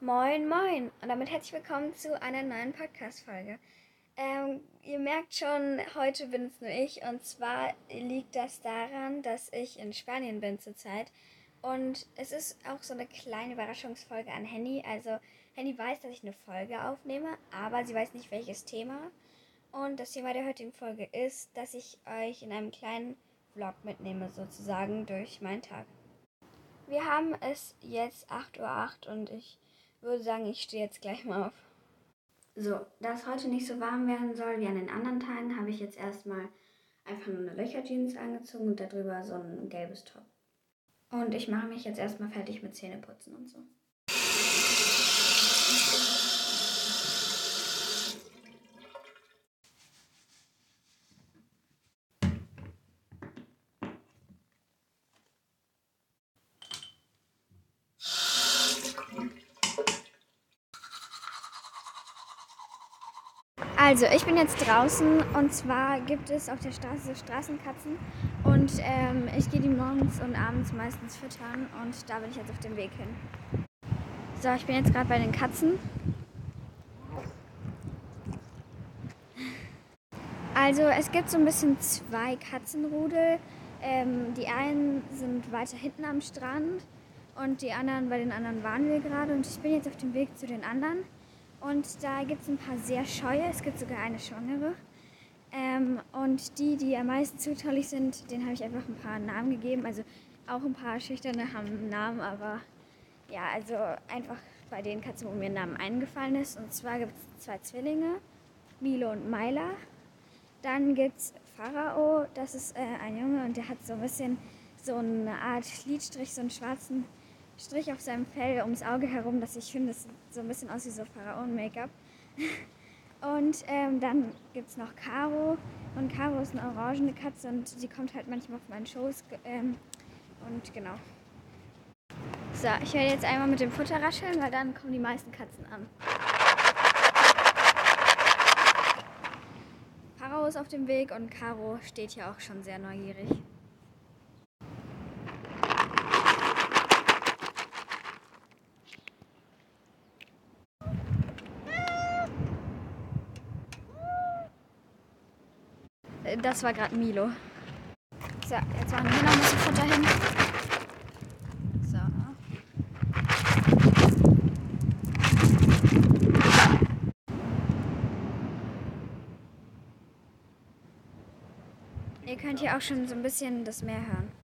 Moin, moin und damit herzlich willkommen zu einer neuen Podcast-Folge. Ähm, ihr merkt schon, heute bin es nur ich und zwar liegt das daran, dass ich in Spanien bin zurzeit und es ist auch so eine kleine Überraschungsfolge an Henny. Also Henny weiß, dass ich eine Folge aufnehme, aber sie weiß nicht welches Thema. Und das Thema der heutigen Folge ist, dass ich euch in einem kleinen Vlog mitnehme, sozusagen durch meinen Tag. Wir haben es jetzt 8.08 Uhr und ich würde sagen, ich stehe jetzt gleich mal auf. So, da es heute nicht so warm werden soll wie an den anderen Tagen, habe ich jetzt erstmal einfach nur eine Löcherjeans angezogen und darüber so ein gelbes Top. Und ich mache mich jetzt erstmal fertig mit Zähneputzen und so. Also, ich bin jetzt draußen und zwar gibt es auf der Straße Straßenkatzen und ähm, ich gehe die morgens und abends meistens füttern und da bin ich jetzt auf dem Weg hin. So, ich bin jetzt gerade bei den Katzen. Also, es gibt so ein bisschen zwei Katzenrudel. Ähm, die einen sind weiter hinten am Strand und die anderen, bei den anderen waren wir gerade und ich bin jetzt auf dem Weg zu den anderen. Und da gibt es ein paar sehr scheue, es gibt sogar eine schwangere. Ähm, und die, die am meisten zutraulich sind, denen habe ich einfach ein paar Namen gegeben. Also auch ein paar schüchterne haben einen Namen, aber ja, also einfach bei den Katzen, wo mir ein Name eingefallen ist. Und zwar gibt es zwei Zwillinge, Milo und Myla. Dann gibt es Pharao, das ist äh, ein Junge und der hat so ein bisschen so eine Art Lidstrich, so einen schwarzen Strich auf seinem Fell ums Auge herum, dass ich finde, das so ein bisschen aus wie so Pharaonen-Make-up. Und ähm, dann gibt es noch Caro. Und Caro ist eine orangene Katze und sie kommt halt manchmal auf meinen Schoß. Ähm, und genau. So, ich werde jetzt einmal mit dem Futter rascheln, weil dann kommen die meisten Katzen an. Pharao ist auf dem Weg und Caro steht hier auch schon sehr neugierig. Das war gerade Milo. So, jetzt waren wir noch ein bisschen Futter hin. So. Ihr könnt hier auch schon so ein bisschen das Meer hören.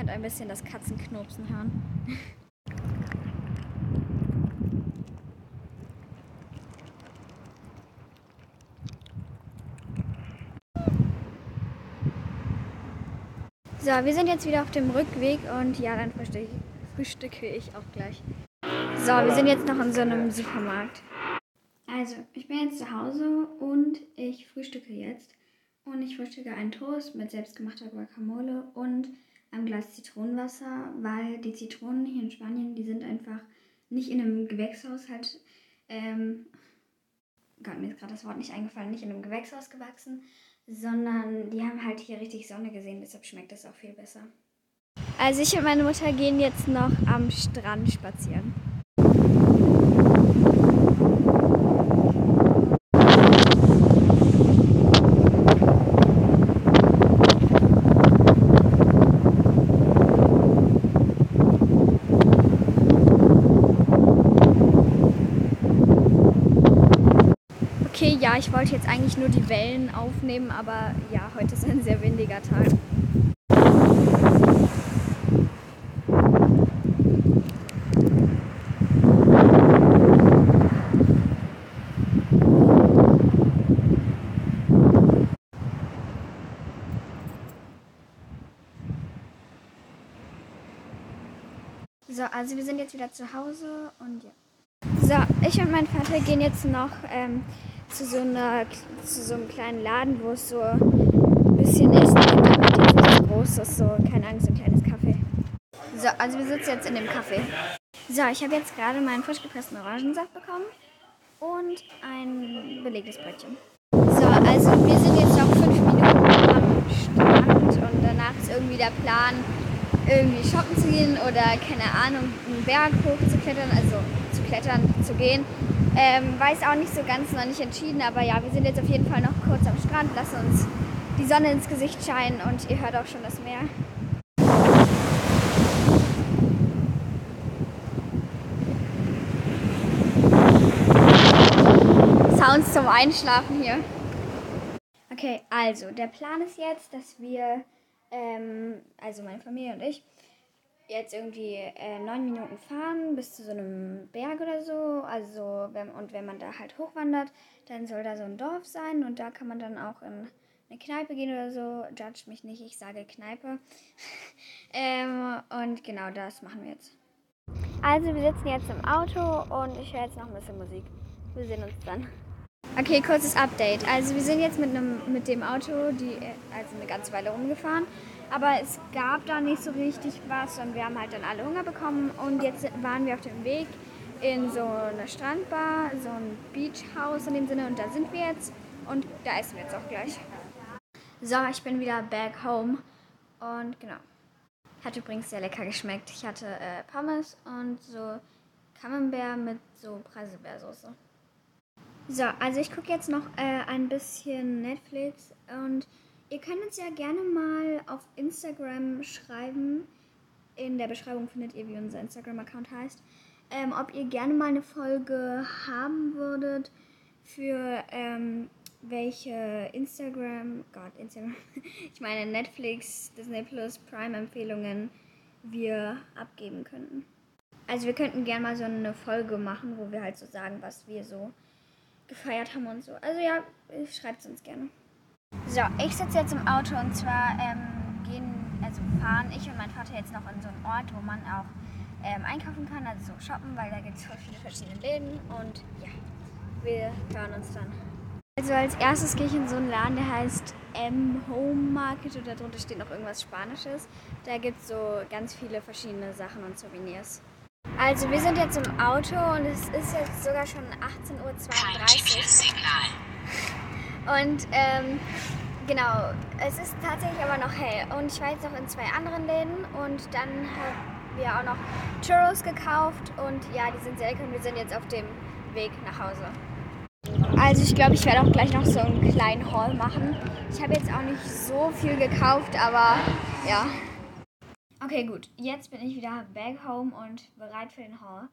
Könnt ein bisschen das Katzenknopsen hören. So, wir sind jetzt wieder auf dem Rückweg und ja, dann frühstücke, frühstücke ich auch gleich. So, wir sind jetzt noch in so einem Supermarkt. Also, ich bin jetzt zu Hause und ich frühstücke jetzt. Und ich frühstücke einen Toast mit selbstgemachter Guacamole und einem Glas Zitronenwasser, weil die Zitronen hier in Spanien, die sind einfach nicht in einem Gewächshaushalt, ähm, Gott, mir ist gerade das Wort nicht eingefallen, nicht in einem Gewächshaus gewachsen, sondern die haben halt hier richtig Sonne gesehen, deshalb schmeckt das auch viel besser. Also ich und meine Mutter gehen jetzt noch am Strand spazieren. Okay, ja, ich wollte jetzt eigentlich nur die Wellen aufnehmen, aber ja, heute ist ein sehr windiger Tag. So, also wir sind jetzt wieder zu Hause und ja. So, ich und mein Vater gehen jetzt noch ähm, zu, so einer, zu so einem kleinen Laden, wo es so ein bisschen Essen gibt, aber jetzt nicht so groß ist, so, keine Angst, ein kleines Kaffee. So, also wir sitzen jetzt in dem Kaffee. So, ich habe jetzt gerade meinen frisch gepressten Orangensaft bekommen und ein belegtes Brötchen. So, also wir sind jetzt noch fünf Minuten am Strand und danach ist irgendwie der Plan, irgendwie shoppen zu gehen oder keine Ahnung, einen Berg hoch zu klettern, also zu klettern, zu gehen. Ähm, weiß auch nicht so ganz, noch nicht entschieden, aber ja, wir sind jetzt auf jeden Fall noch kurz am Strand, lassen uns die Sonne ins Gesicht scheinen und ihr hört auch schon das Meer. Sounds zum Einschlafen hier. Okay, also der Plan ist jetzt, dass wir, ähm, also meine Familie und ich, jetzt irgendwie äh, neun Minuten fahren bis zu so einem Berg oder so. Also wenn, und wenn man da halt hochwandert, dann soll da so ein Dorf sein und da kann man dann auch in eine Kneipe gehen oder so. Judge mich nicht, ich sage Kneipe. ähm, und genau das machen wir jetzt. Also wir sitzen jetzt im Auto und ich höre jetzt noch ein bisschen Musik. Wir sehen uns dann. Okay, kurzes Update. Also wir sind jetzt mit, einem, mit dem Auto die, also eine ganze Weile rumgefahren, aber es gab da nicht so richtig was und wir haben halt dann alle Hunger bekommen und jetzt waren wir auf dem Weg in so eine Strandbar, so ein Beachhaus in dem Sinne und da sind wir jetzt und da essen wir jetzt auch gleich. So, ich bin wieder back home und genau. Hat übrigens sehr lecker geschmeckt. Ich hatte äh, Pommes und so Camembert mit so Preiselbeersoße. So, also ich gucke jetzt noch äh, ein bisschen Netflix und ihr könnt uns ja gerne mal auf Instagram schreiben. In der Beschreibung findet ihr, wie unser Instagram-Account heißt. Ähm, ob ihr gerne mal eine Folge haben würdet für ähm, welche Instagram, Gott, Instagram, ich meine Netflix, Disney Plus, Prime-Empfehlungen wir abgeben könnten. Also wir könnten gerne mal so eine Folge machen, wo wir halt so sagen, was wir so gefeiert haben und so. Also ja, schreibt es uns gerne. So, ich sitze jetzt im Auto und zwar ähm, gehen, also fahren ich und mein Vater jetzt noch in so einen Ort, wo man auch ähm, einkaufen kann, also so shoppen, weil da gibt es voll viele verschiedene Läden und ja, wir hören uns dann. Also als erstes gehe ich in so einen Laden, der heißt M Home Market und darunter steht noch irgendwas Spanisches. Da gibt es so ganz viele verschiedene Sachen und Souvenirs. Also wir sind jetzt im Auto und es ist jetzt sogar schon 18.32 Uhr. Und ähm, genau, es ist tatsächlich aber noch hell. Und ich war jetzt noch in zwei anderen Läden und dann haben wir auch noch Churros gekauft und ja, die sind sehr lecker und wir sind jetzt auf dem Weg nach Hause. Also ich glaube, ich werde auch gleich noch so einen kleinen Haul machen. Ich habe jetzt auch nicht so viel gekauft, aber ja. Okay, gut. Jetzt bin ich wieder back home und bereit für den Haul.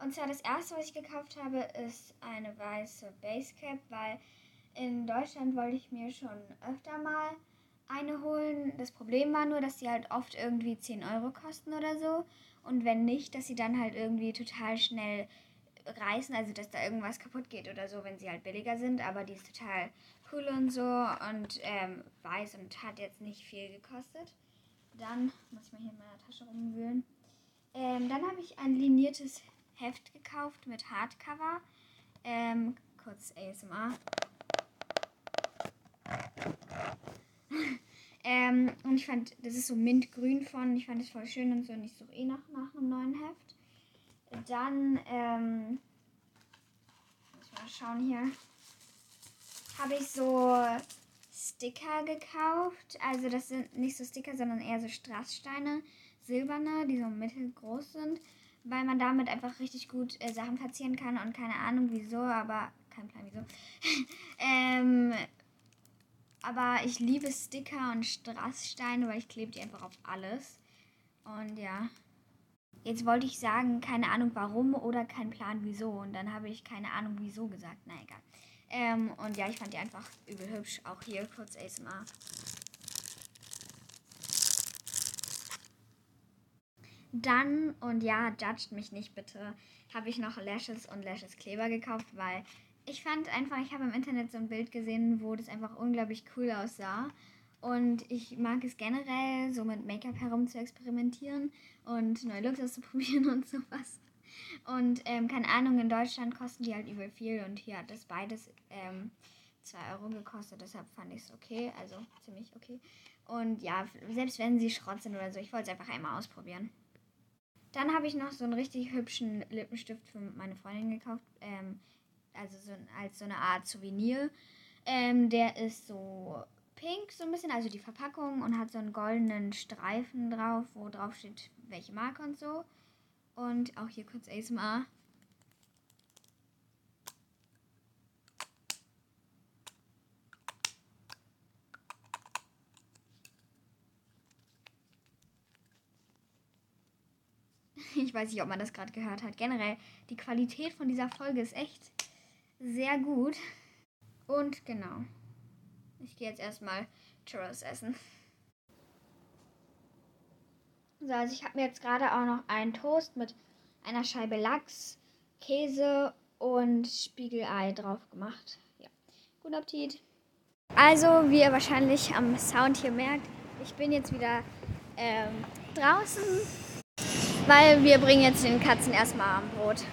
Und zwar das erste, was ich gekauft habe, ist eine weiße Basecap, weil in Deutschland wollte ich mir schon öfter mal eine holen. Das Problem war nur, dass die halt oft irgendwie 10 Euro kosten oder so. Und wenn nicht, dass sie dann halt irgendwie total schnell reißen, also dass da irgendwas kaputt geht oder so, wenn sie halt billiger sind. Aber die ist total cool und so und ähm, weiß und hat jetzt nicht viel gekostet. Dann muss ich mal hier in meiner Tasche rumwühlen. Ähm, dann habe ich ein liniertes Heft gekauft mit Hardcover. Ähm, kurz ASMR. Ähm, und ich fand, das ist so mintgrün von. Ich fand das voll schön und so. Und ich suche eh nach, nach einem neuen Heft. Dann, ähm, muss ich mal schauen hier. Habe ich so Sticker gekauft. Also das sind nicht so Sticker, sondern eher so Strasssteine, silberne, die so mittelgroß sind, weil man damit einfach richtig gut äh, Sachen platzieren kann und keine Ahnung wieso, aber kein Plan wieso. ähm, aber ich liebe Sticker und Strasssteine, weil ich klebe die einfach auf alles. Und ja. Jetzt wollte ich sagen, keine Ahnung warum oder kein Plan wieso. Und dann habe ich keine Ahnung wieso gesagt. Na egal. Ähm, und ja, ich fand die einfach übel hübsch. Auch hier kurz ASMR. Dann, und ja, judgt mich nicht bitte, habe ich noch Lashes und Lashes Kleber gekauft, weil ich fand einfach, ich habe im Internet so ein Bild gesehen, wo das einfach unglaublich cool aussah. Und ich mag es generell, so mit Make-up herum zu experimentieren und neue Looks auszuprobieren und sowas. Und ähm, keine Ahnung, in Deutschland kosten die halt übel viel und hier hat das beides ähm, 2 Euro gekostet, deshalb fand ich es okay, also ziemlich okay. Und ja, selbst wenn sie Schrott sind oder so, ich wollte es einfach einmal ausprobieren. Dann habe ich noch so einen richtig hübschen Lippenstift für meine Freundin gekauft, ähm, also so als so eine Art Souvenir. Ähm, der ist so pink, so ein bisschen, also die Verpackung und hat so einen goldenen Streifen drauf, wo drauf steht, welche Marke und so. Und auch hier kurz ASMR. Ich weiß nicht, ob man das gerade gehört hat. Generell, die Qualität von dieser Folge ist echt sehr gut. Und genau. Ich gehe jetzt erstmal Churros essen. So, also ich habe mir jetzt gerade auch noch einen Toast mit einer Scheibe Lachs, Käse und Spiegelei drauf gemacht. Ja, guten Appetit. Also, wie ihr wahrscheinlich am Sound hier merkt, ich bin jetzt wieder ähm, draußen, weil wir bringen jetzt den Katzen erstmal am Brot.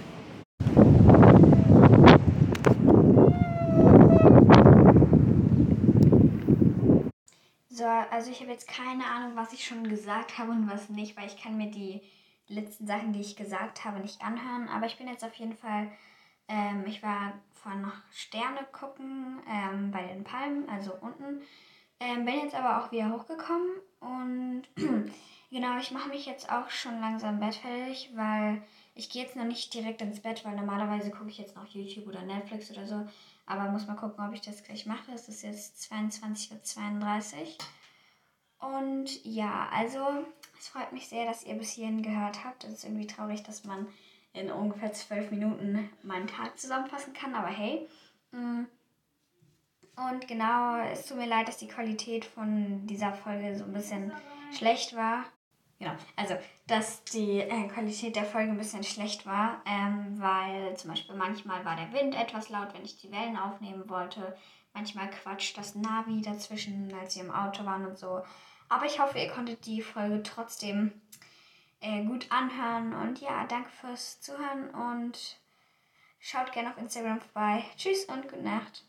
So, also ich habe jetzt keine Ahnung, was ich schon gesagt habe und was nicht, weil ich kann mir die letzten Sachen, die ich gesagt habe, nicht anhören. Aber ich bin jetzt auf jeden Fall, ähm, ich war vorhin noch Sterne gucken ähm, bei den Palmen, also unten. Ähm, bin jetzt aber auch wieder hochgekommen und genau, ich mache mich jetzt auch schon langsam Bett fertig, weil ich gehe jetzt noch nicht direkt ins Bett, weil normalerweise gucke ich jetzt noch YouTube oder Netflix oder so. Aber muss mal gucken, ob ich das gleich mache. Es ist jetzt 22.32 Uhr. Und ja, also es freut mich sehr, dass ihr bis hierhin gehört habt. Es ist irgendwie traurig, dass man in ungefähr zwölf Minuten meinen Tag zusammenfassen kann. Aber hey. Mm. Und genau, es tut mir leid, dass die Qualität von dieser Folge so ein bisschen schlecht war. Genau, also dass die äh, Qualität der Folge ein bisschen schlecht war, ähm, weil zum Beispiel manchmal war der Wind etwas laut, wenn ich die Wellen aufnehmen wollte. Manchmal quatscht das Navi dazwischen, als sie im Auto waren und so. Aber ich hoffe, ihr konntet die Folge trotzdem äh, gut anhören. Und ja, danke fürs Zuhören und schaut gerne auf Instagram vorbei. Tschüss und gute Nacht.